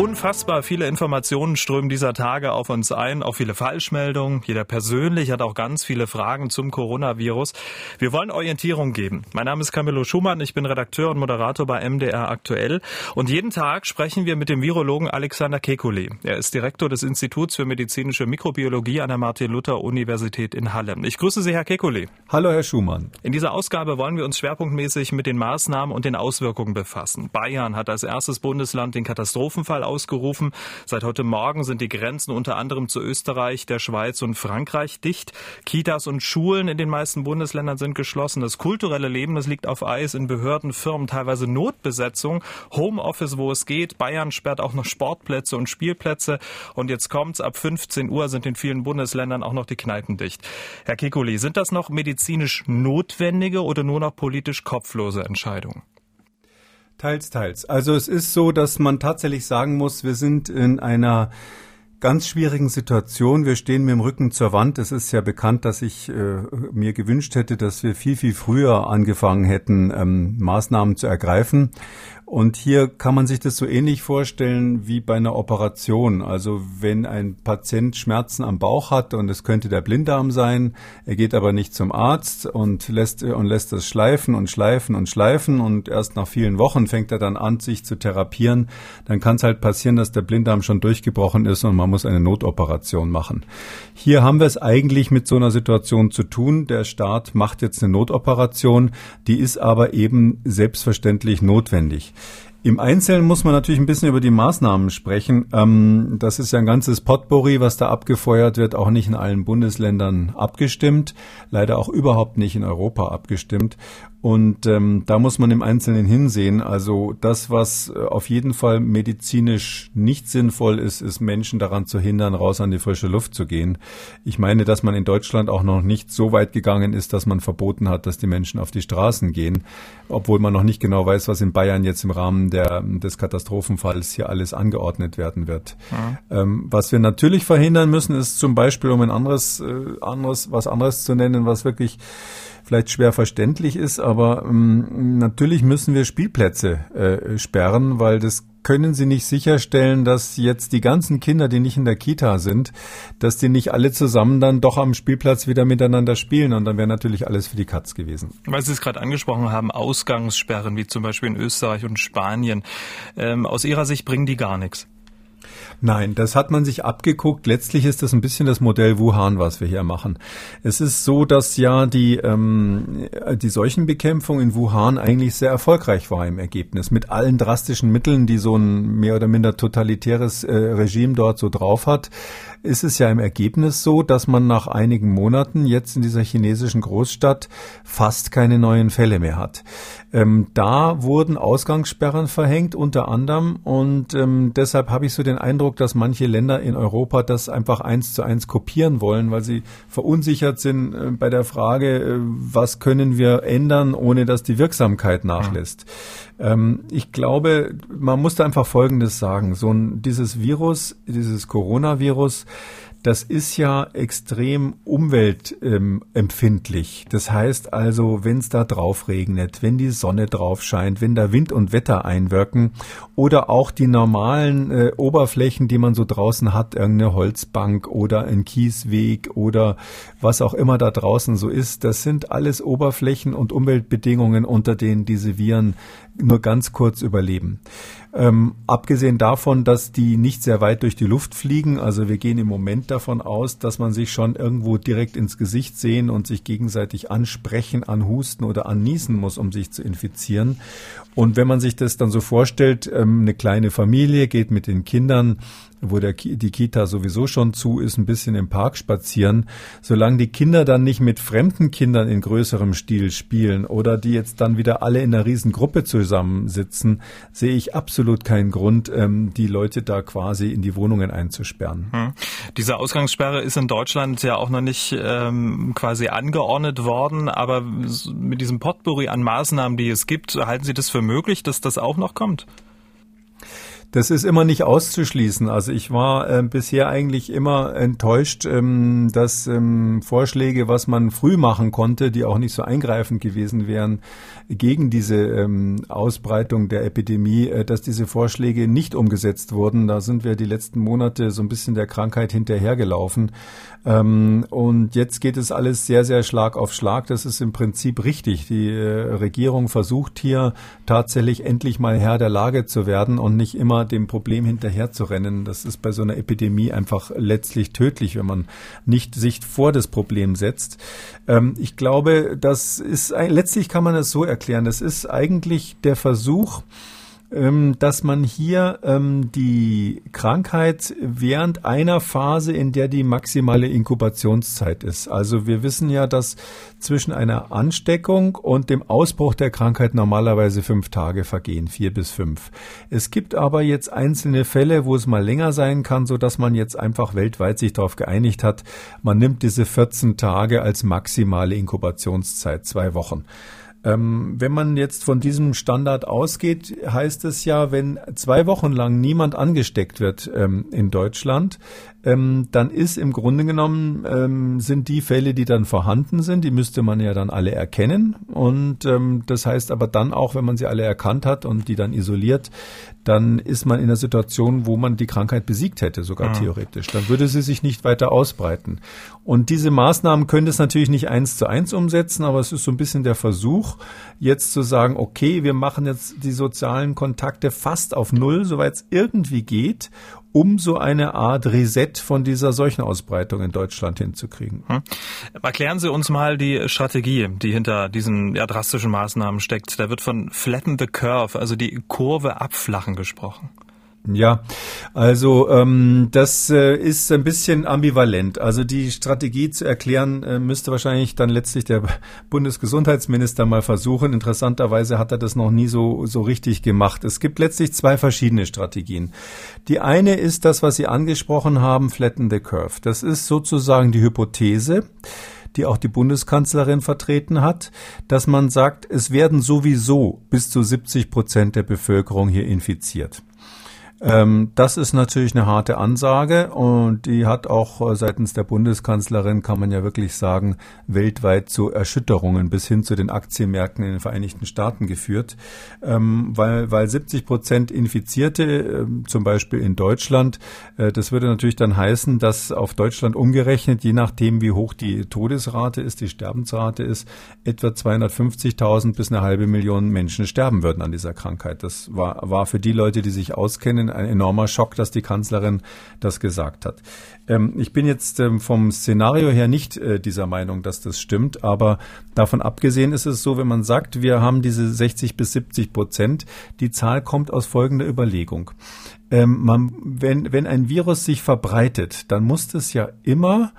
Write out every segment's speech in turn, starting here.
Unfassbar viele Informationen strömen dieser Tage auf uns ein, auch viele Falschmeldungen. Jeder persönlich hat auch ganz viele Fragen zum Coronavirus. Wir wollen Orientierung geben. Mein Name ist Camillo Schumann, ich bin Redakteur und Moderator bei MDR aktuell und jeden Tag sprechen wir mit dem Virologen Alexander Kekulé. Er ist Direktor des Instituts für medizinische Mikrobiologie an der Martin-Luther-Universität in Halle. Ich grüße Sie, Herr Kekulé. Hallo, Herr Schumann. In dieser Ausgabe wollen wir uns schwerpunktmäßig mit den Maßnahmen und den Auswirkungen befassen. Bayern hat als erstes Bundesland den Katastrophenfall ausgerufen. Seit heute Morgen sind die Grenzen unter anderem zu Österreich, der Schweiz und Frankreich dicht. Kitas und Schulen in den meisten Bundesländern sind geschlossen. Das kulturelle Leben, das liegt auf Eis in Behörden, Firmen, teilweise Notbesetzung, Homeoffice, wo es geht. Bayern sperrt auch noch Sportplätze und Spielplätze. Und jetzt kommt's, ab 15 Uhr sind in vielen Bundesländern auch noch die Kneipen dicht. Herr Kikuli, sind das noch medizinisch notwendige oder nur noch politisch kopflose Entscheidungen? Teils, teils. Also es ist so, dass man tatsächlich sagen muss, wir sind in einer ganz schwierigen Situation. Wir stehen mit dem Rücken zur Wand. Es ist ja bekannt, dass ich äh, mir gewünscht hätte, dass wir viel, viel früher angefangen hätten, ähm, Maßnahmen zu ergreifen. Und hier kann man sich das so ähnlich vorstellen wie bei einer Operation. Also wenn ein Patient Schmerzen am Bauch hat und es könnte der Blinddarm sein, er geht aber nicht zum Arzt und lässt, und lässt das schleifen und schleifen und schleifen und erst nach vielen Wochen fängt er dann an, sich zu therapieren, dann kann es halt passieren, dass der Blinddarm schon durchgebrochen ist und man muss eine Notoperation machen. Hier haben wir es eigentlich mit so einer Situation zu tun. Der Staat macht jetzt eine Notoperation, die ist aber eben selbstverständlich notwendig. Im Einzelnen muss man natürlich ein bisschen über die Maßnahmen sprechen. Ähm, das ist ja ein ganzes Potpourri, was da abgefeuert wird, auch nicht in allen Bundesländern abgestimmt, leider auch überhaupt nicht in Europa abgestimmt. Und ähm, da muss man im Einzelnen hinsehen. Also das, was äh, auf jeden Fall medizinisch nicht sinnvoll ist, ist Menschen daran zu hindern, raus an die frische Luft zu gehen. Ich meine, dass man in Deutschland auch noch nicht so weit gegangen ist, dass man verboten hat, dass die Menschen auf die Straßen gehen, obwohl man noch nicht genau weiß, was in Bayern jetzt im Rahmen der, des Katastrophenfalls hier alles angeordnet werden wird. Ja. Ähm, was wir natürlich verhindern müssen, ist zum Beispiel, um ein anderes, äh, anderes, was anderes zu nennen, was wirklich vielleicht schwer verständlich ist, aber ähm, natürlich müssen wir Spielplätze äh, sperren, weil das können Sie nicht sicherstellen, dass jetzt die ganzen Kinder, die nicht in der Kita sind, dass die nicht alle zusammen dann doch am Spielplatz wieder miteinander spielen und dann wäre natürlich alles für die Katz gewesen. Weil Sie es gerade angesprochen haben, Ausgangssperren wie zum Beispiel in Österreich und Spanien. Ähm, aus Ihrer Sicht bringen die gar nichts. Nein, das hat man sich abgeguckt. Letztlich ist das ein bisschen das Modell Wuhan, was wir hier machen. Es ist so, dass ja die, ähm, die Seuchenbekämpfung in Wuhan eigentlich sehr erfolgreich war im Ergebnis. Mit allen drastischen Mitteln, die so ein mehr oder minder totalitäres äh, Regime dort so drauf hat, ist es ja im Ergebnis so, dass man nach einigen Monaten jetzt in dieser chinesischen Großstadt fast keine neuen Fälle mehr hat. Ähm, da wurden Ausgangssperren verhängt unter anderem und ähm, deshalb habe ich so den Eindruck, dass manche Länder in Europa das einfach eins zu eins kopieren wollen, weil sie verunsichert sind äh, bei der Frage, äh, was können wir ändern, ohne dass die Wirksamkeit nachlässt. Ähm, ich glaube, man muss da einfach Folgendes sagen. So ein, dieses Virus, dieses Coronavirus, das ist ja extrem umweltempfindlich. Das heißt also, wenn es da drauf regnet, wenn die Sonne drauf scheint, wenn da Wind und Wetter einwirken oder auch die normalen äh, Oberflächen, die man so draußen hat, irgendeine Holzbank oder ein Kiesweg oder was auch immer da draußen so ist, das sind alles Oberflächen und Umweltbedingungen, unter denen diese Viren nur ganz kurz überleben. Ähm, abgesehen davon, dass die nicht sehr weit durch die Luft fliegen, also wir gehen im Moment davon aus, dass man sich schon irgendwo direkt ins Gesicht sehen und sich gegenseitig ansprechen, anhusten oder anniesen muss, um sich zu infizieren. Und wenn man sich das dann so vorstellt, ähm, eine kleine Familie geht mit den Kindern wo der, die Kita sowieso schon zu ist, ein bisschen im Park spazieren. Solange die Kinder dann nicht mit fremden Kindern in größerem Stil spielen oder die jetzt dann wieder alle in einer riesen Gruppe zusammensitzen, sehe ich absolut keinen Grund, ähm, die Leute da quasi in die Wohnungen einzusperren. Hm. Diese Ausgangssperre ist in Deutschland ja auch noch nicht ähm, quasi angeordnet worden, aber mit diesem Potpourri an Maßnahmen, die es gibt, halten Sie das für möglich, dass das auch noch kommt? Das ist immer nicht auszuschließen. Also ich war äh, bisher eigentlich immer enttäuscht, ähm, dass ähm, Vorschläge, was man früh machen konnte, die auch nicht so eingreifend gewesen wären gegen diese ähm, Ausbreitung der Epidemie, äh, dass diese Vorschläge nicht umgesetzt wurden. Da sind wir die letzten Monate so ein bisschen der Krankheit hinterhergelaufen. Ähm, und jetzt geht es alles sehr, sehr Schlag auf Schlag. Das ist im Prinzip richtig. Die äh, Regierung versucht hier tatsächlich endlich mal Herr der Lage zu werden und nicht immer dem Problem hinterher zu rennen. Das ist bei so einer Epidemie einfach letztlich tödlich, wenn man nicht sich vor das Problem setzt. Ähm, ich glaube, das ist letztlich kann man es so erklären. Das ist eigentlich der Versuch, dass man hier ähm, die Krankheit während einer Phase, in der die maximale Inkubationszeit ist. Also wir wissen ja, dass zwischen einer Ansteckung und dem Ausbruch der Krankheit normalerweise fünf Tage vergehen, vier bis fünf. Es gibt aber jetzt einzelne Fälle, wo es mal länger sein kann, so dass man jetzt einfach weltweit sich darauf geeinigt hat, man nimmt diese 14 Tage als maximale Inkubationszeit, zwei Wochen. Ähm, wenn man jetzt von diesem Standard ausgeht, heißt es ja, wenn zwei Wochen lang niemand angesteckt wird ähm, in Deutschland, ähm, dann ist im Grunde genommen ähm, sind die Fälle, die dann vorhanden sind, die müsste man ja dann alle erkennen. Und ähm, das heißt aber dann auch, wenn man sie alle erkannt hat und die dann isoliert, dann ist man in einer Situation, wo man die Krankheit besiegt hätte, sogar ja. theoretisch. Dann würde sie sich nicht weiter ausbreiten. Und diese Maßnahmen können es natürlich nicht eins zu eins umsetzen, aber es ist so ein bisschen der Versuch, jetzt zu sagen, okay, wir machen jetzt die sozialen Kontakte fast auf Null, soweit es irgendwie geht um so eine Art Reset von dieser Seuchenausbreitung in Deutschland hinzukriegen. Hm. Erklären Sie uns mal die Strategie, die hinter diesen ja, drastischen Maßnahmen steckt. Da wird von flatten the curve, also die Kurve abflachen gesprochen. Ja, also ähm, das äh, ist ein bisschen ambivalent. Also die Strategie zu erklären, äh, müsste wahrscheinlich dann letztlich der Bundesgesundheitsminister mal versuchen. Interessanterweise hat er das noch nie so, so richtig gemacht. Es gibt letztlich zwei verschiedene Strategien. Die eine ist das, was Sie angesprochen haben, Flatten the Curve. Das ist sozusagen die Hypothese, die auch die Bundeskanzlerin vertreten hat, dass man sagt, es werden sowieso bis zu 70 Prozent der Bevölkerung hier infiziert. Ähm, das ist natürlich eine harte Ansage und die hat auch äh, seitens der Bundeskanzlerin, kann man ja wirklich sagen, weltweit zu Erschütterungen bis hin zu den Aktienmärkten in den Vereinigten Staaten geführt, ähm, weil, weil 70 Prozent Infizierte, äh, zum Beispiel in Deutschland, äh, das würde natürlich dann heißen, dass auf Deutschland umgerechnet, je nachdem wie hoch die Todesrate ist, die Sterbensrate ist, etwa 250.000 bis eine halbe Million Menschen sterben würden an dieser Krankheit. Das war, war für die Leute, die sich auskennen, ein enormer Schock, dass die Kanzlerin das gesagt hat. Ähm, ich bin jetzt ähm, vom Szenario her nicht äh, dieser Meinung, dass das stimmt, aber davon abgesehen ist es so, wenn man sagt, wir haben diese 60 bis 70 Prozent, die Zahl kommt aus folgender Überlegung. Ähm, man, wenn, wenn ein Virus sich verbreitet, dann muss es ja immer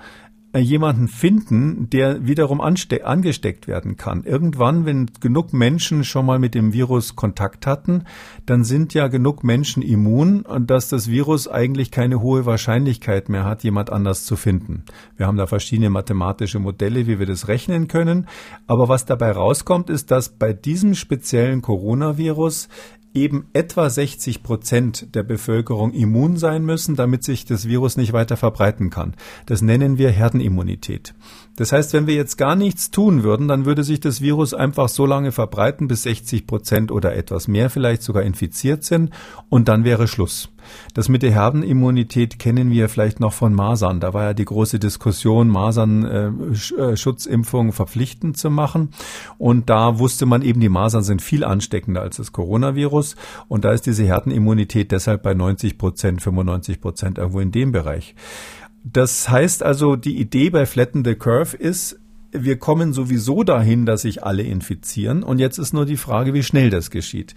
jemanden finden, der wiederum angesteckt werden kann. Irgendwann, wenn genug Menschen schon mal mit dem Virus Kontakt hatten, dann sind ja genug Menschen immun, dass das Virus eigentlich keine hohe Wahrscheinlichkeit mehr hat, jemand anders zu finden. Wir haben da verschiedene mathematische Modelle, wie wir das rechnen können. Aber was dabei rauskommt, ist, dass bei diesem speziellen Coronavirus eben etwa 60 Prozent der Bevölkerung immun sein müssen, damit sich das Virus nicht weiter verbreiten kann. Das nennen wir Herdenimmunität. Das heißt, wenn wir jetzt gar nichts tun würden, dann würde sich das Virus einfach so lange verbreiten, bis 60 Prozent oder etwas mehr vielleicht sogar infiziert sind und dann wäre Schluss. Das mit der Herdenimmunität kennen wir vielleicht noch von Masern. Da war ja die große Diskussion, Masern-Schutzimpfung äh, verpflichtend zu machen. Und da wusste man eben, die Masern sind viel ansteckender als das Coronavirus. Und da ist diese Herdenimmunität deshalb bei 90 Prozent, 95 Prozent irgendwo in dem Bereich. Das heißt also, die Idee bei Flatten the Curve ist, wir kommen sowieso dahin, dass sich alle infizieren. Und jetzt ist nur die Frage, wie schnell das geschieht.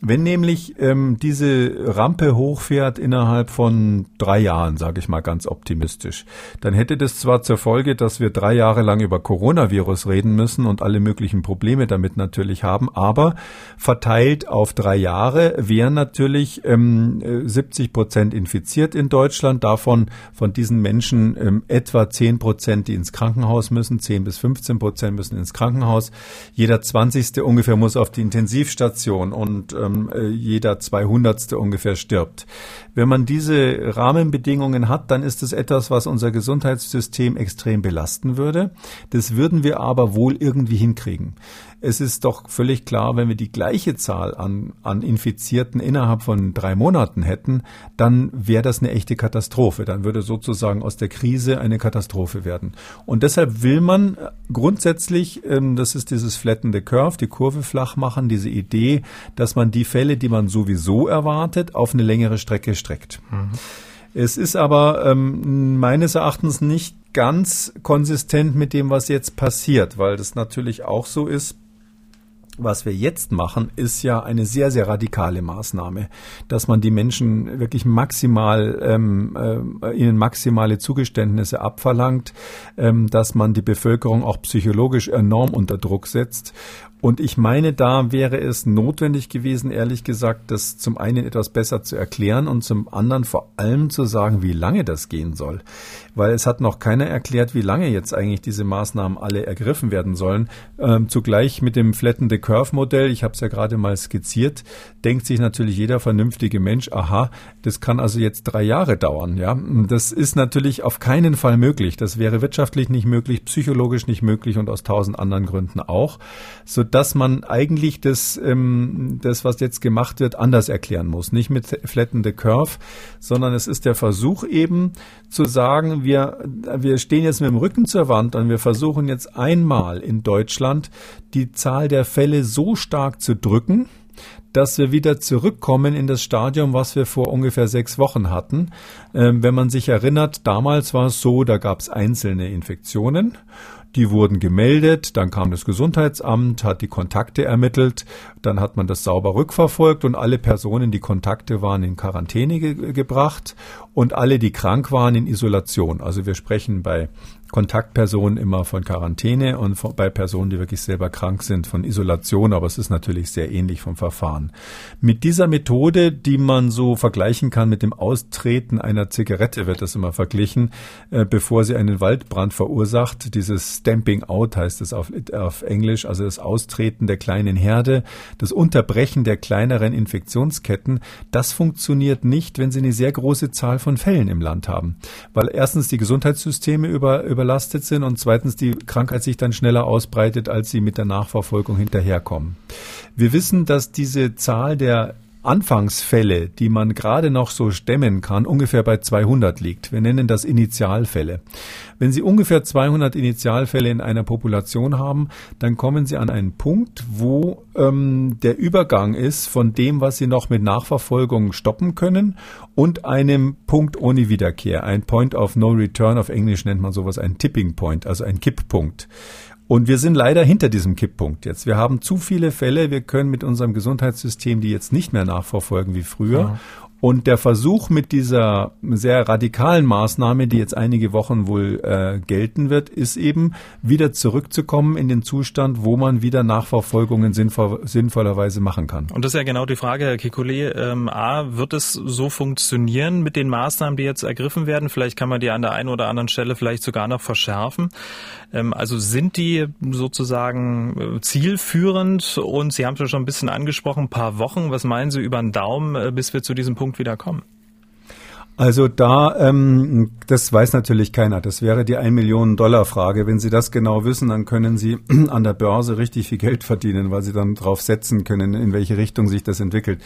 Wenn nämlich ähm, diese Rampe hochfährt innerhalb von drei Jahren, sage ich mal ganz optimistisch, dann hätte das zwar zur Folge, dass wir drei Jahre lang über Coronavirus reden müssen und alle möglichen Probleme damit natürlich haben, aber verteilt auf drei Jahre wären natürlich ähm, 70 Prozent infiziert in Deutschland, davon von diesen Menschen ähm, etwa 10 Prozent, die ins Krankenhaus müssen, 10 bis 15 Prozent müssen ins Krankenhaus, jeder 20. ungefähr muss auf die Intensivstation und äh, ähm, äh, jeder Zweihundertste ungefähr stirbt. Wenn man diese Rahmenbedingungen hat, dann ist es etwas, was unser Gesundheitssystem extrem belasten würde. Das würden wir aber wohl irgendwie hinkriegen. Es ist doch völlig klar, wenn wir die gleiche Zahl an, an Infizierten innerhalb von drei Monaten hätten, dann wäre das eine echte Katastrophe. Dann würde sozusagen aus der Krise eine Katastrophe werden. Und deshalb will man grundsätzlich, ähm, das ist dieses flattende Curve, die Kurve flach machen, diese Idee, dass man die Fälle, die man sowieso erwartet, auf eine längere Strecke streckt. Mhm. Es ist aber ähm, meines Erachtens nicht ganz konsistent mit dem, was jetzt passiert, weil das natürlich auch so ist, was wir jetzt machen, ist ja eine sehr, sehr radikale Maßnahme, dass man die Menschen wirklich maximal, ähm, äh, ihnen maximale Zugeständnisse abverlangt, ähm, dass man die Bevölkerung auch psychologisch enorm unter Druck setzt und ich meine, da wäre es notwendig gewesen, ehrlich gesagt, das zum einen etwas besser zu erklären und zum anderen vor allem zu sagen, wie lange das gehen soll. Weil es hat noch keiner erklärt, wie lange jetzt eigentlich diese Maßnahmen alle ergriffen werden sollen. Ähm, zugleich mit dem Flatten Curve Modell, ich habe es ja gerade mal skizziert, denkt sich natürlich jeder vernünftige Mensch, aha, das kann also jetzt drei Jahre dauern. Ja, das ist natürlich auf keinen Fall möglich. Das wäre wirtschaftlich nicht möglich, psychologisch nicht möglich und aus tausend anderen Gründen auch. So dass man eigentlich das, ähm, das, was jetzt gemacht wird, anders erklären muss. Nicht mit Flatten the Curve, sondern es ist der Versuch eben zu sagen, wir, wir stehen jetzt mit dem Rücken zur Wand und wir versuchen jetzt einmal in Deutschland die Zahl der Fälle so stark zu drücken, dass wir wieder zurückkommen in das Stadium, was wir vor ungefähr sechs Wochen hatten. Ähm, wenn man sich erinnert, damals war es so, da gab es einzelne Infektionen die wurden gemeldet, dann kam das Gesundheitsamt, hat die Kontakte ermittelt, dann hat man das sauber rückverfolgt und alle Personen, die Kontakte waren, in Quarantäne ge gebracht und alle, die krank waren, in Isolation. Also wir sprechen bei Kontaktpersonen immer von Quarantäne und von, bei Personen, die wirklich selber krank sind, von Isolation, aber es ist natürlich sehr ähnlich vom Verfahren. Mit dieser Methode, die man so vergleichen kann mit dem Austreten einer Zigarette, wird das immer verglichen, äh, bevor sie einen Waldbrand verursacht. Dieses Stamping Out heißt es auf, auf Englisch, also das Austreten der kleinen Herde, das Unterbrechen der kleineren Infektionsketten, das funktioniert nicht, wenn Sie eine sehr große Zahl von Fällen im Land haben. Weil erstens die Gesundheitssysteme über überlastet sind und zweitens die Krankheit sich dann schneller ausbreitet, als sie mit der Nachverfolgung hinterherkommen. Wir wissen, dass diese Zahl der Anfangsfälle, die man gerade noch so stemmen kann, ungefähr bei 200 liegt. Wir nennen das Initialfälle. Wenn Sie ungefähr 200 Initialfälle in einer Population haben, dann kommen Sie an einen Punkt, wo ähm, der Übergang ist von dem, was Sie noch mit Nachverfolgung stoppen können und einem Punkt ohne Wiederkehr. Ein Point of No Return, auf Englisch nennt man sowas ein Tipping Point, also ein Kipppunkt. Und wir sind leider hinter diesem Kipppunkt jetzt. Wir haben zu viele Fälle. Wir können mit unserem Gesundheitssystem die jetzt nicht mehr nachverfolgen wie früher. Ja. Und der Versuch mit dieser sehr radikalen Maßnahme, die jetzt einige Wochen wohl äh, gelten wird, ist eben wieder zurückzukommen in den Zustand, wo man wieder Nachverfolgungen sinnvoll, sinnvollerweise machen kann. Und das ist ja genau die Frage, Herr Kikule. Ähm, A, wird es so funktionieren mit den Maßnahmen, die jetzt ergriffen werden? Vielleicht kann man die an der einen oder anderen Stelle vielleicht sogar noch verschärfen. Ähm, also sind die sozusagen äh, zielführend? Und Sie haben es ja schon ein bisschen angesprochen, ein paar Wochen. Was meinen Sie über den Daumen, äh, bis wir zu diesem Punkt Punkt wieder kommen? Also da, ähm, das weiß natürlich keiner. Das wäre die 1 Million Dollar Frage. Wenn Sie das genau wissen, dann können Sie an der Börse richtig viel Geld verdienen, weil Sie dann drauf setzen können, in welche Richtung sich das entwickelt.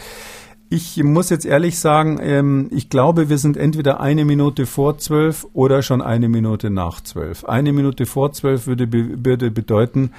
Ich muss jetzt ehrlich sagen, ähm, ich glaube, wir sind entweder eine Minute vor zwölf oder schon eine Minute nach zwölf. Eine Minute vor zwölf würde, würde bedeuten,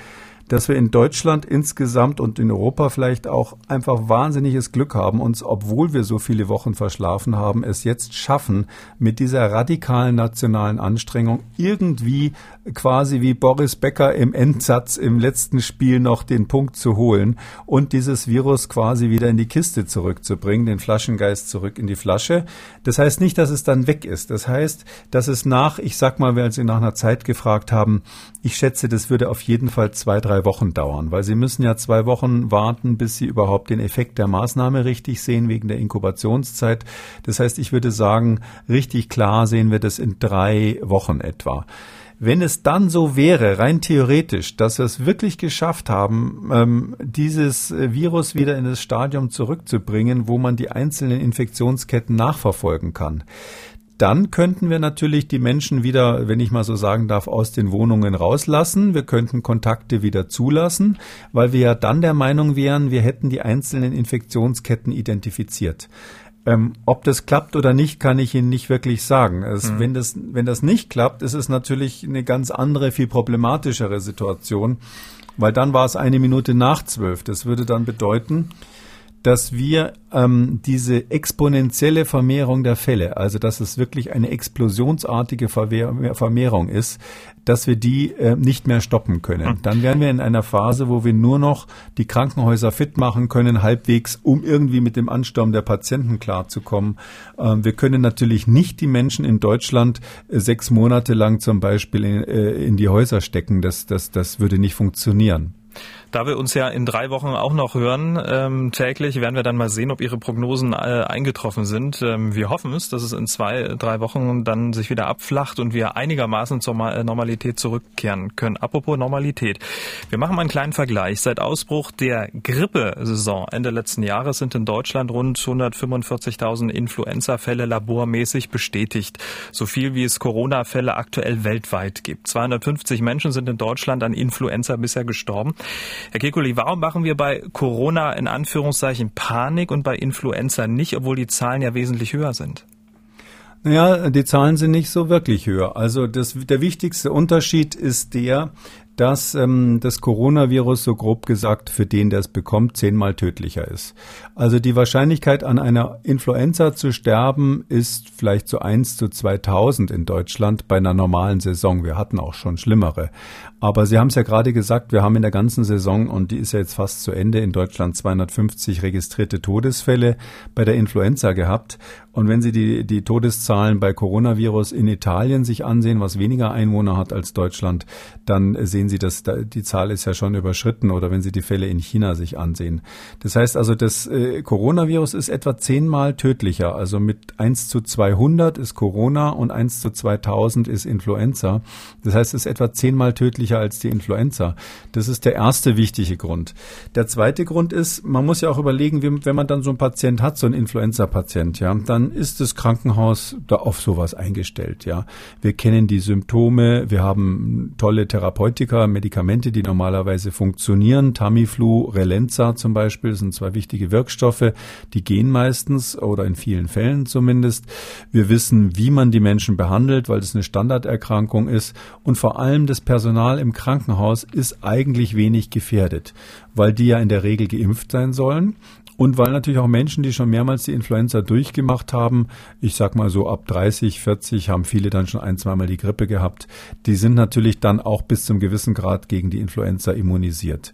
dass wir in Deutschland insgesamt und in Europa vielleicht auch einfach wahnsinniges Glück haben, uns, obwohl wir so viele Wochen verschlafen haben, es jetzt schaffen, mit dieser radikalen nationalen Anstrengung irgendwie quasi wie Boris Becker im Endsatz im letzten Spiel noch den Punkt zu holen und dieses Virus quasi wieder in die Kiste zurückzubringen, den Flaschengeist zurück in die Flasche. Das heißt nicht, dass es dann weg ist. Das heißt, dass es nach, ich sag mal, weil Sie nach einer Zeit gefragt haben, ich schätze, das würde auf jeden Fall zwei, drei Wochen dauern, weil Sie müssen ja zwei Wochen warten, bis Sie überhaupt den Effekt der Maßnahme richtig sehen wegen der Inkubationszeit. Das heißt, ich würde sagen, richtig klar sehen wir das in drei Wochen etwa. Wenn es dann so wäre, rein theoretisch, dass wir es wirklich geschafft haben, ähm, dieses Virus wieder in das Stadium zurückzubringen, wo man die einzelnen Infektionsketten nachverfolgen kann, dann könnten wir natürlich die Menschen wieder, wenn ich mal so sagen darf, aus den Wohnungen rauslassen. Wir könnten Kontakte wieder zulassen, weil wir ja dann der Meinung wären, wir hätten die einzelnen Infektionsketten identifiziert. Ähm, ob das klappt oder nicht, kann ich Ihnen nicht wirklich sagen. Es, mhm. wenn, das, wenn das nicht klappt, ist es natürlich eine ganz andere, viel problematischere Situation, weil dann war es eine Minute nach zwölf. Das würde dann bedeuten, dass wir ähm, diese exponentielle Vermehrung der Fälle, also dass es wirklich eine explosionsartige Vermehrung ist, dass wir die äh, nicht mehr stoppen können. Hm. Dann wären wir in einer Phase, wo wir nur noch die Krankenhäuser fit machen können, halbwegs, um irgendwie mit dem Ansturm der Patienten klarzukommen. Ähm, wir können natürlich nicht die Menschen in Deutschland äh, sechs Monate lang zum Beispiel in, äh, in die Häuser stecken. Das, das, das würde nicht funktionieren. Da wir uns ja in drei Wochen auch noch hören, ähm, täglich, werden wir dann mal sehen, ob Ihre Prognosen äh, eingetroffen sind. Ähm, wir hoffen es, dass es in zwei, drei Wochen dann sich wieder abflacht und wir einigermaßen zur äh, Normalität zurückkehren können. Apropos Normalität. Wir machen mal einen kleinen Vergleich. Seit Ausbruch der Grippesaison Ende letzten Jahres sind in Deutschland rund 145.000 Influenza-Fälle labormäßig bestätigt. So viel wie es Corona-Fälle aktuell weltweit gibt. 250 Menschen sind in Deutschland an Influenza bisher gestorben. Herr Kekulé, warum machen wir bei Corona in Anführungszeichen Panik und bei Influenza nicht, obwohl die Zahlen ja wesentlich höher sind? Naja, die Zahlen sind nicht so wirklich höher. Also das, der wichtigste Unterschied ist der, dass ähm, das Coronavirus so grob gesagt für den, der es bekommt, zehnmal tödlicher ist. Also die Wahrscheinlichkeit an einer Influenza zu sterben ist vielleicht so eins zu 2000 in Deutschland bei einer normalen Saison. Wir hatten auch schon schlimmere. Aber Sie haben es ja gerade gesagt, wir haben in der ganzen Saison, und die ist ja jetzt fast zu Ende, in Deutschland 250 registrierte Todesfälle bei der Influenza gehabt. Und wenn Sie die, die Todeszahlen bei Coronavirus in Italien sich ansehen, was weniger Einwohner hat als Deutschland, dann sehen Sie, dass da, die Zahl ist ja schon überschritten oder wenn Sie die Fälle in China sich ansehen. Das heißt also, das äh, Coronavirus ist etwa zehnmal tödlicher. Also mit 1 zu 200 ist Corona und 1 zu 2000 ist Influenza. Das heißt, es ist etwa zehnmal tödlicher als die Influenza. Das ist der erste wichtige Grund. Der zweite Grund ist, man muss ja auch überlegen, wenn man dann so einen Patient hat, so einen Influenza-Patient, ja, dann ist das Krankenhaus da auf sowas eingestellt, ja. Wir kennen die Symptome, wir haben tolle Therapeutika, Medikamente, die normalerweise funktionieren. Tamiflu, Relenza zum Beispiel sind zwei wichtige Wirkstoffe, die gehen meistens oder in vielen Fällen zumindest. Wir wissen, wie man die Menschen behandelt, weil das eine Standarderkrankung ist. Und vor allem das Personal im Krankenhaus ist eigentlich wenig gefährdet, weil die ja in der Regel geimpft sein sollen und weil natürlich auch Menschen, die schon mehrmals die Influenza durchgemacht haben, ich sag mal so ab 30, 40 haben viele dann schon ein, zweimal die Grippe gehabt, die sind natürlich dann auch bis zum gewissen Grad gegen die Influenza immunisiert.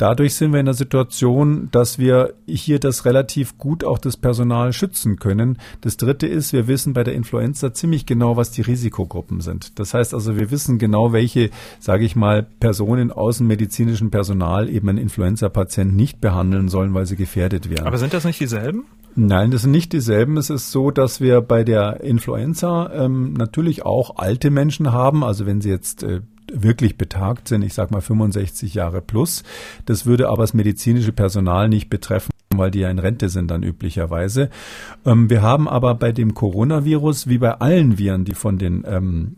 Dadurch sind wir in der Situation, dass wir hier das relativ gut auch das Personal schützen können. Das dritte ist, wir wissen bei der Influenza ziemlich genau, was die Risikogruppen sind. Das heißt also, wir wissen genau, welche, sage ich mal, Personen aus dem medizinischen Personal eben einen Influenza-Patient nicht behandeln sollen, weil sie gefährdet wären. Aber sind das nicht dieselben? Nein, das sind nicht dieselben. Es ist so, dass wir bei der Influenza ähm, natürlich auch alte Menschen haben. Also wenn Sie jetzt äh, wirklich betagt sind, ich sage mal 65 Jahre plus. Das würde aber das medizinische Personal nicht betreffen weil die ja in Rente sind dann üblicherweise. Ähm, wir haben aber bei dem Coronavirus, wie bei allen Viren, die von den, ähm,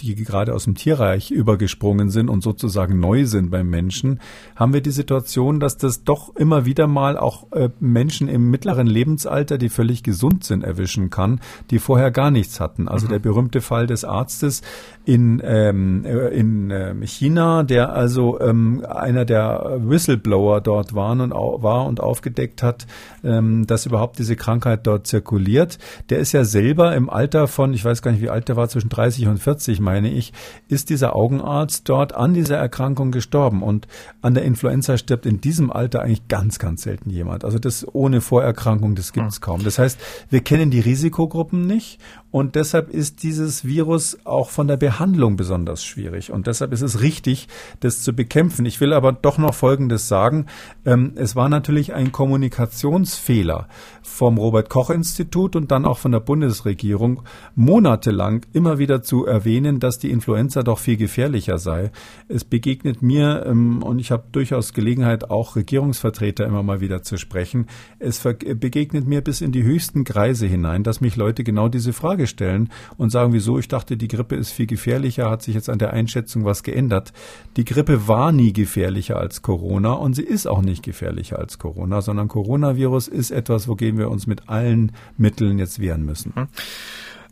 die gerade aus dem Tierreich übergesprungen sind und sozusagen neu sind beim Menschen, haben wir die Situation, dass das doch immer wieder mal auch äh, Menschen im mittleren Lebensalter, die völlig gesund sind, erwischen kann, die vorher gar nichts hatten. Also mhm. der berühmte Fall des Arztes in, ähm, äh, in äh, China, der also ähm, einer der Whistleblower dort waren und, war und aufgedeckt hat, ähm, dass überhaupt diese Krankheit dort zirkuliert. Der ist ja selber im Alter von, ich weiß gar nicht, wie alt der war, zwischen 30 und 40, meine ich, ist dieser Augenarzt dort an dieser Erkrankung gestorben. Und an der Influenza stirbt in diesem Alter eigentlich ganz, ganz selten jemand. Also das ohne Vorerkrankung, das gibt es hm. kaum. Das heißt, wir kennen die Risikogruppen nicht und deshalb ist dieses Virus auch von der Behandlung besonders schwierig. Und deshalb ist es richtig, das zu bekämpfen. Ich will aber doch noch Folgendes sagen. Ähm, es war natürlich ein Kommunikations Kommunikationsfehler vom Robert Koch Institut und dann auch von der Bundesregierung monatelang immer wieder zu erwähnen, dass die Influenza doch viel gefährlicher sei. Es begegnet mir ähm, und ich habe durchaus Gelegenheit, auch Regierungsvertreter immer mal wieder zu sprechen. Es begegnet mir bis in die höchsten Kreise hinein, dass mich Leute genau diese Frage stellen und sagen, wieso? Ich dachte, die Grippe ist viel gefährlicher, hat sich jetzt an der Einschätzung was geändert. Die Grippe war nie gefährlicher als Corona und sie ist auch nicht gefährlicher als Corona, sondern Coronavirus ist etwas, wogegen wir uns mit allen Mitteln jetzt wehren müssen. Hm.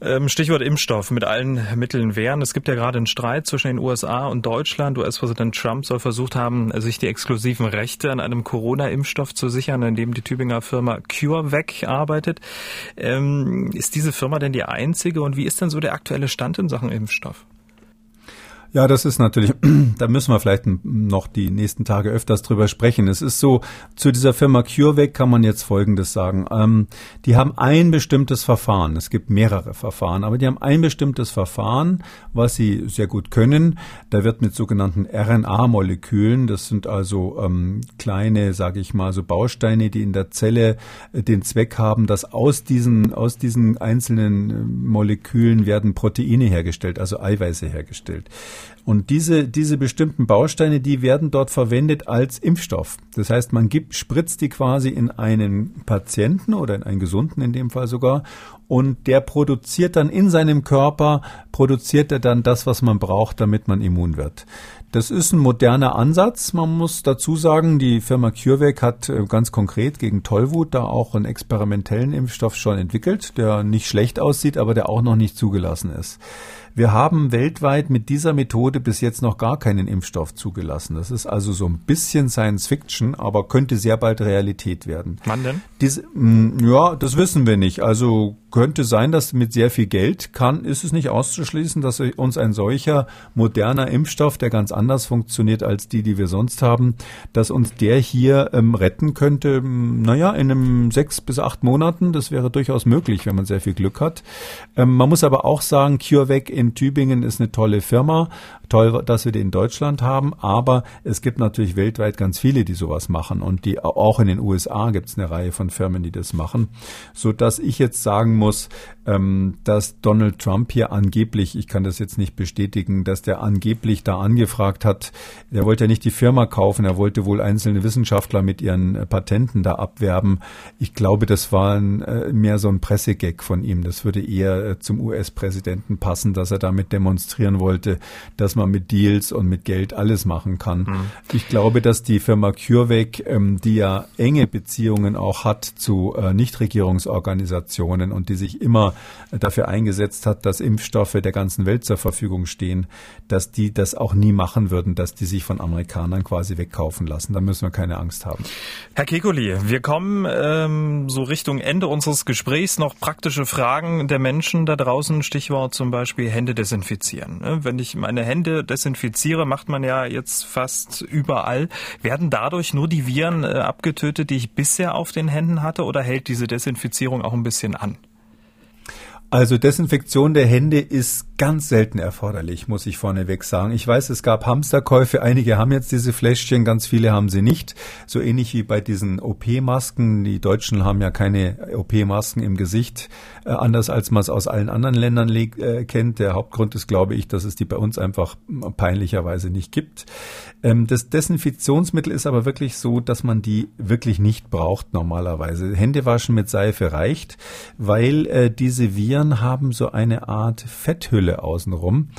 Ähm, Stichwort Impfstoff mit allen Mitteln wehren. Es gibt ja gerade einen Streit zwischen den USA und Deutschland. US-Präsident Trump soll versucht haben, sich die exklusiven Rechte an einem Corona-Impfstoff zu sichern, in dem die Tübinger Firma CureVac arbeitet. Ähm, ist diese Firma denn die einzige und wie ist denn so der aktuelle Stand in Sachen Impfstoff? Ja, das ist natürlich, da müssen wir vielleicht noch die nächsten Tage öfters drüber sprechen. Es ist so, zu dieser Firma CureVac kann man jetzt Folgendes sagen. Ähm, die haben ein bestimmtes Verfahren. Es gibt mehrere Verfahren, aber die haben ein bestimmtes Verfahren, was sie sehr gut können. Da wird mit sogenannten RNA-Molekülen, das sind also ähm, kleine, sage ich mal, so Bausteine, die in der Zelle äh, den Zweck haben, dass aus diesen, aus diesen einzelnen äh, Molekülen werden Proteine hergestellt, also Eiweiße hergestellt. Und diese, diese bestimmten Bausteine, die werden dort verwendet als Impfstoff. Das heißt, man gibt, spritzt die quasi in einen Patienten oder in einen Gesunden in dem Fall sogar und der produziert dann in seinem Körper, produziert er dann das, was man braucht, damit man immun wird. Das ist ein moderner Ansatz. Man muss dazu sagen, die Firma CureVac hat äh, ganz konkret gegen Tollwut da auch einen experimentellen Impfstoff schon entwickelt, der nicht schlecht aussieht, aber der auch noch nicht zugelassen ist. Wir haben weltweit mit dieser Methode bis jetzt noch gar keinen Impfstoff zugelassen. Das ist also so ein bisschen Science Fiction, aber könnte sehr bald Realität werden. Wann denn? Diese, mm, ja, das wissen wir nicht. Also könnte sein, dass mit sehr viel Geld kann, ist es nicht auszuschließen, dass uns ein solcher moderner Impfstoff, der ganz anders funktioniert als die, die wir sonst haben, dass uns der hier ähm, retten könnte, naja, in einem sechs bis acht Monaten. Das wäre durchaus möglich, wenn man sehr viel Glück hat. Ähm, man muss aber auch sagen, CureVac in Tübingen ist eine tolle Firma. Toll, dass wir die in Deutschland haben, aber es gibt natürlich weltweit ganz viele, die sowas machen und die auch in den USA gibt es eine Reihe von Firmen, die das machen, so dass ich jetzt sagen muss, ähm, dass Donald Trump hier angeblich, ich kann das jetzt nicht bestätigen, dass der angeblich da angefragt hat, der wollte ja nicht die Firma kaufen, er wollte wohl einzelne Wissenschaftler mit ihren äh, Patenten da abwerben. Ich glaube, das war ein, äh, mehr so ein Pressegag von ihm. Das würde eher äh, zum US-Präsidenten passen, dass er damit demonstrieren wollte, dass man mit Deals und mit Geld alles machen kann. Mhm. Ich glaube, dass die Firma CureVac, ähm, die ja enge Beziehungen auch hat zu äh, Nichtregierungsorganisationen und die sich immer dafür eingesetzt hat, dass Impfstoffe der ganzen Welt zur Verfügung stehen, dass die das auch nie machen würden, dass die sich von Amerikanern quasi wegkaufen lassen. Da müssen wir keine Angst haben. Herr Kekuli, wir kommen ähm, so Richtung Ende unseres Gesprächs noch praktische Fragen der Menschen da draußen. Stichwort zum Beispiel Hände desinfizieren. Ne? Wenn ich meine Hände desinfiziere, macht man ja jetzt fast überall. Werden dadurch nur die Viren äh, abgetötet, die ich bisher auf den Händen hatte, oder hält diese Desinfizierung auch ein bisschen an? Also Desinfektion der Hände ist ganz selten erforderlich, muss ich vorneweg sagen. Ich weiß, es gab Hamsterkäufe, einige haben jetzt diese Fläschchen, ganz viele haben sie nicht. So ähnlich wie bei diesen OP-Masken. Die Deutschen haben ja keine OP-Masken im Gesicht, äh, anders als man es aus allen anderen Ländern äh, kennt. Der Hauptgrund ist, glaube ich, dass es die bei uns einfach peinlicherweise nicht gibt. Ähm, das Desinfektionsmittel ist aber wirklich so, dass man die wirklich nicht braucht normalerweise. Händewaschen mit Seife reicht, weil äh, diese Viren Viren haben so eine Art Fetthülle außenrum.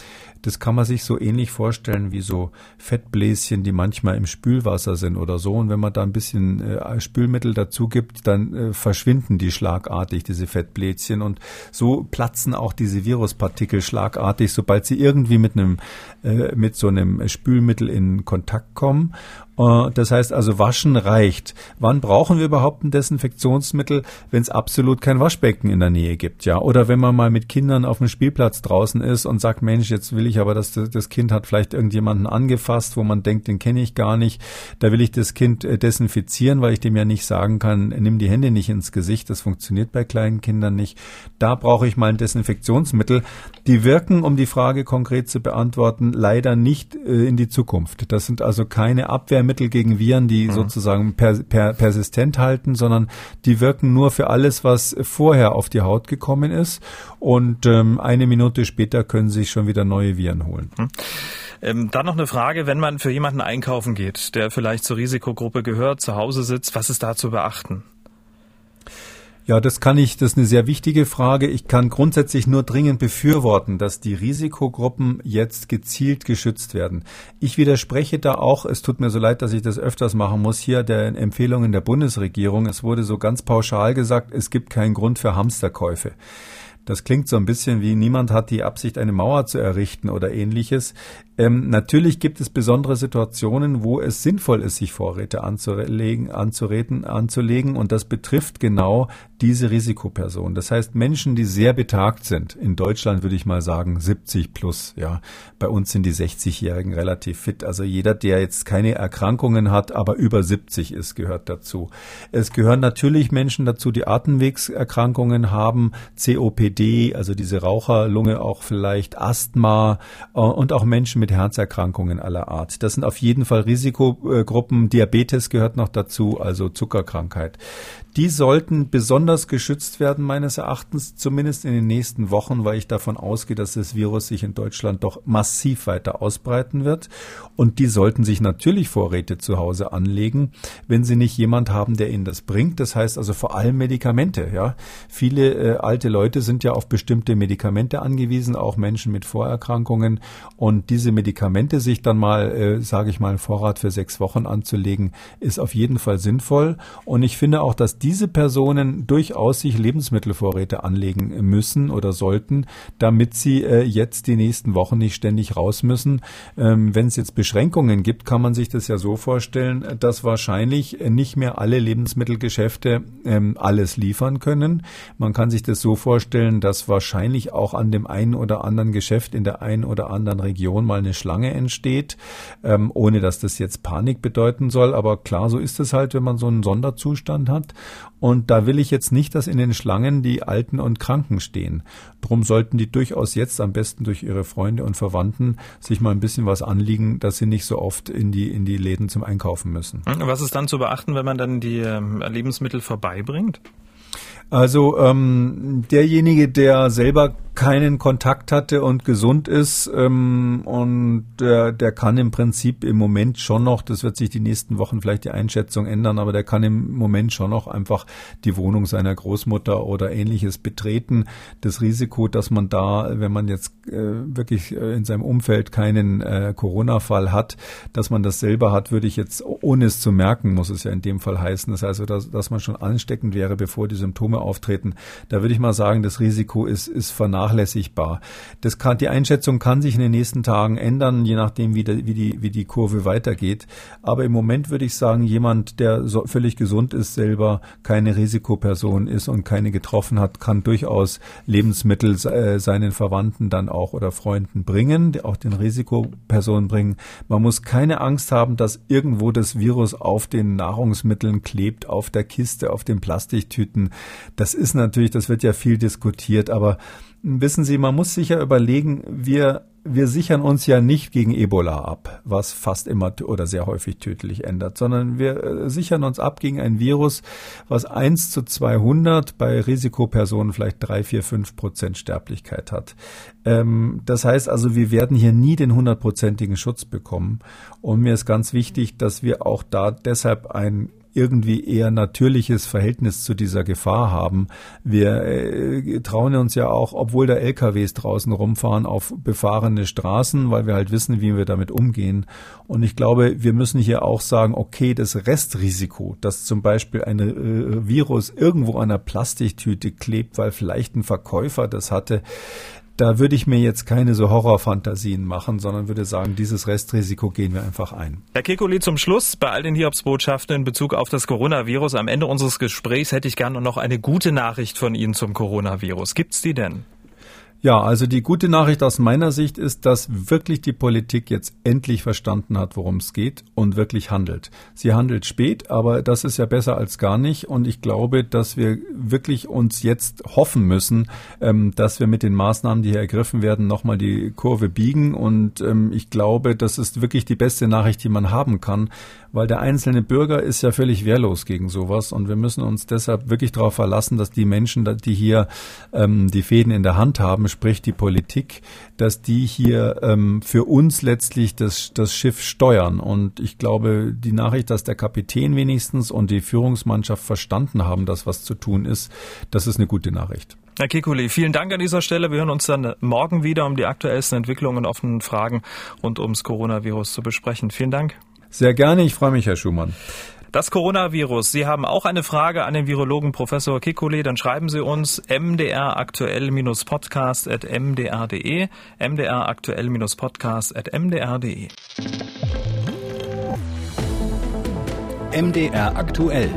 Das kann man sich so ähnlich vorstellen wie so Fettbläschen, die manchmal im Spülwasser sind oder so. Und wenn man da ein bisschen äh, Spülmittel dazu gibt, dann äh, verschwinden die schlagartig, diese Fettbläschen. Und so platzen auch diese Viruspartikel schlagartig, sobald sie irgendwie mit einem, äh, mit so einem Spülmittel in Kontakt kommen. Äh, das heißt also, waschen reicht. Wann brauchen wir überhaupt ein Desinfektionsmittel, wenn es absolut kein Waschbecken in der Nähe gibt, ja? Oder wenn man mal mit Kindern auf dem Spielplatz draußen ist und sagt, Mensch, jetzt will ich aber, dass das Kind hat vielleicht irgendjemanden angefasst, wo man denkt, den kenne ich gar nicht. Da will ich das Kind äh, desinfizieren, weil ich dem ja nicht sagen kann, nimm die Hände nicht ins Gesicht. Das funktioniert bei kleinen Kindern nicht. Da brauche ich mal ein Desinfektionsmittel. Die wirken, um die Frage konkret zu beantworten, leider nicht äh, in die Zukunft. Das sind also keine Abwehrmittel Arzneimittel gegen Viren, die mhm. sozusagen per, per, persistent halten, sondern die wirken nur für alles, was vorher auf die Haut gekommen ist. Und ähm, eine Minute später können sich schon wieder neue Viren holen. Mhm. Ähm, dann noch eine Frage, wenn man für jemanden einkaufen geht, der vielleicht zur Risikogruppe gehört, zu Hause sitzt, was ist da zu beachten? Ja, das kann ich, das ist eine sehr wichtige Frage. Ich kann grundsätzlich nur dringend befürworten, dass die Risikogruppen jetzt gezielt geschützt werden. Ich widerspreche da auch, es tut mir so leid, dass ich das öfters machen muss, hier der Empfehlungen der Bundesregierung. Es wurde so ganz pauschal gesagt, es gibt keinen Grund für Hamsterkäufe. Das klingt so ein bisschen wie niemand hat die Absicht, eine Mauer zu errichten oder ähnliches. Ähm, natürlich gibt es besondere Situationen, wo es sinnvoll ist, sich Vorräte anzulegen, anzureden, anzulegen. Und das betrifft genau diese Risikopersonen. Das heißt, Menschen, die sehr betagt sind. In Deutschland würde ich mal sagen 70 plus. Ja, bei uns sind die 60-Jährigen relativ fit. Also jeder, der jetzt keine Erkrankungen hat, aber über 70 ist, gehört dazu. Es gehören natürlich Menschen dazu, die Atemwegserkrankungen haben, COPD, also diese Raucherlunge auch vielleicht, Asthma äh, und auch Menschen mit Herzerkrankungen aller Art. Das sind auf jeden Fall Risikogruppen. Diabetes gehört noch dazu, also Zuckerkrankheit. Die sollten besonders geschützt werden, meines Erachtens, zumindest in den nächsten Wochen, weil ich davon ausgehe, dass das Virus sich in Deutschland doch massiv weiter ausbreiten wird. Und die sollten sich natürlich Vorräte zu Hause anlegen, wenn sie nicht jemand haben, der ihnen das bringt. Das heißt also vor allem Medikamente, ja. Viele äh, alte Leute sind ja auf bestimmte Medikamente angewiesen, auch Menschen mit Vorerkrankungen. Und diese Medikamente sich dann mal, äh, sage ich mal, einen Vorrat für sechs Wochen anzulegen, ist auf jeden Fall sinnvoll. Und ich finde auch, dass diese Personen durchaus sich Lebensmittelvorräte anlegen müssen oder sollten, damit sie äh, jetzt die nächsten Wochen nicht ständig raus müssen. Ähm, Wenn es jetzt Beschränkungen gibt, kann man sich das ja so vorstellen, dass wahrscheinlich nicht mehr alle Lebensmittelgeschäfte ähm, alles liefern können. Man kann sich das so vorstellen, dass wahrscheinlich auch an dem einen oder anderen Geschäft in der einen oder anderen Region mal eine Schlange entsteht, ähm, ohne dass das jetzt Panik bedeuten soll. Aber klar, so ist es halt, wenn man so einen Sonderzustand hat. Und da will ich jetzt nicht, dass in den Schlangen die Alten und Kranken stehen. Drum sollten die durchaus jetzt am besten durch ihre Freunde und Verwandten sich mal ein bisschen was anliegen, dass sie nicht so oft in die, in die Läden zum Einkaufen müssen. Was ist dann zu beachten, wenn man dann die ähm, Lebensmittel vorbeibringt? Also ähm, derjenige, der selber keinen Kontakt hatte und gesund ist ähm, und der, der kann im Prinzip im Moment schon noch, das wird sich die nächsten Wochen vielleicht die Einschätzung ändern, aber der kann im Moment schon noch einfach die Wohnung seiner Großmutter oder ähnliches betreten. Das Risiko, dass man da, wenn man jetzt äh, wirklich äh, in seinem Umfeld keinen äh, Corona-Fall hat, dass man das selber hat, würde ich jetzt, ohne es zu merken, muss es ja in dem Fall heißen. Das heißt, dass, dass man schon ansteckend wäre, bevor die Symptome auftreten. Da würde ich mal sagen, das Risiko ist, ist vernachlässigbar. Das kann, die Einschätzung kann sich in den nächsten Tagen ändern, je nachdem, wie, de, wie, die, wie die Kurve weitergeht. Aber im Moment würde ich sagen, jemand, der so völlig gesund ist, selber keine Risikoperson ist und keine getroffen hat, kann durchaus Lebensmittel äh, seinen Verwandten dann auch oder Freunden bringen, auch den Risikopersonen bringen. Man muss keine Angst haben, dass irgendwo das Virus auf den Nahrungsmitteln klebt, auf der Kiste, auf den Plastiktüten. Das ist natürlich, das wird ja viel diskutiert, aber Wissen Sie, man muss sich ja überlegen, wir, wir sichern uns ja nicht gegen Ebola ab, was fast immer oder sehr häufig tödlich ändert, sondern wir äh, sichern uns ab gegen ein Virus, was 1 zu 200 bei Risikopersonen vielleicht 3, 4, 5 Prozent Sterblichkeit hat. Ähm, das heißt also, wir werden hier nie den hundertprozentigen Schutz bekommen. Und mir ist ganz wichtig, dass wir auch da deshalb ein irgendwie eher natürliches Verhältnis zu dieser Gefahr haben. Wir äh, trauen uns ja auch, obwohl da LKWs draußen rumfahren, auf befahrene Straßen, weil wir halt wissen, wie wir damit umgehen. Und ich glaube, wir müssen hier auch sagen, okay, das Restrisiko, dass zum Beispiel ein äh, Virus irgendwo an einer Plastiktüte klebt, weil vielleicht ein Verkäufer das hatte, da würde ich mir jetzt keine so Horrorfantasien machen, sondern würde sagen, dieses Restrisiko gehen wir einfach ein. Herr Kekuli, zum Schluss bei all den Hiobsbotschaften in Bezug auf das Coronavirus am Ende unseres Gesprächs hätte ich gerne noch eine gute Nachricht von Ihnen zum Coronavirus. Gibt's die denn? Ja, also die gute Nachricht aus meiner Sicht ist, dass wirklich die Politik jetzt endlich verstanden hat, worum es geht und wirklich handelt. Sie handelt spät, aber das ist ja besser als gar nicht. Und ich glaube, dass wir wirklich uns jetzt hoffen müssen, ähm, dass wir mit den Maßnahmen, die hier ergriffen werden, nochmal die Kurve biegen. Und ähm, ich glaube, das ist wirklich die beste Nachricht, die man haben kann, weil der einzelne Bürger ist ja völlig wehrlos gegen sowas. Und wir müssen uns deshalb wirklich darauf verlassen, dass die Menschen, die hier ähm, die Fäden in der Hand haben, sprich die Politik, dass die hier ähm, für uns letztlich das, das Schiff steuern. Und ich glaube, die Nachricht, dass der Kapitän wenigstens und die Führungsmannschaft verstanden haben, dass was zu tun ist, das ist eine gute Nachricht. Herr Kikuli, vielen Dank an dieser Stelle. Wir hören uns dann morgen wieder, um die aktuellsten Entwicklungen und offenen Fragen rund ums Coronavirus zu besprechen. Vielen Dank. Sehr gerne. Ich freue mich, Herr Schumann. Das Coronavirus. Sie haben auch eine Frage an den Virologen Professor Kikule, dann schreiben Sie uns mdraktuell-podcast.mdr.de, mdraktuell-podcast.mdr.de. MDR aktuell.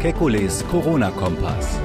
Kekules Corona-Kompass.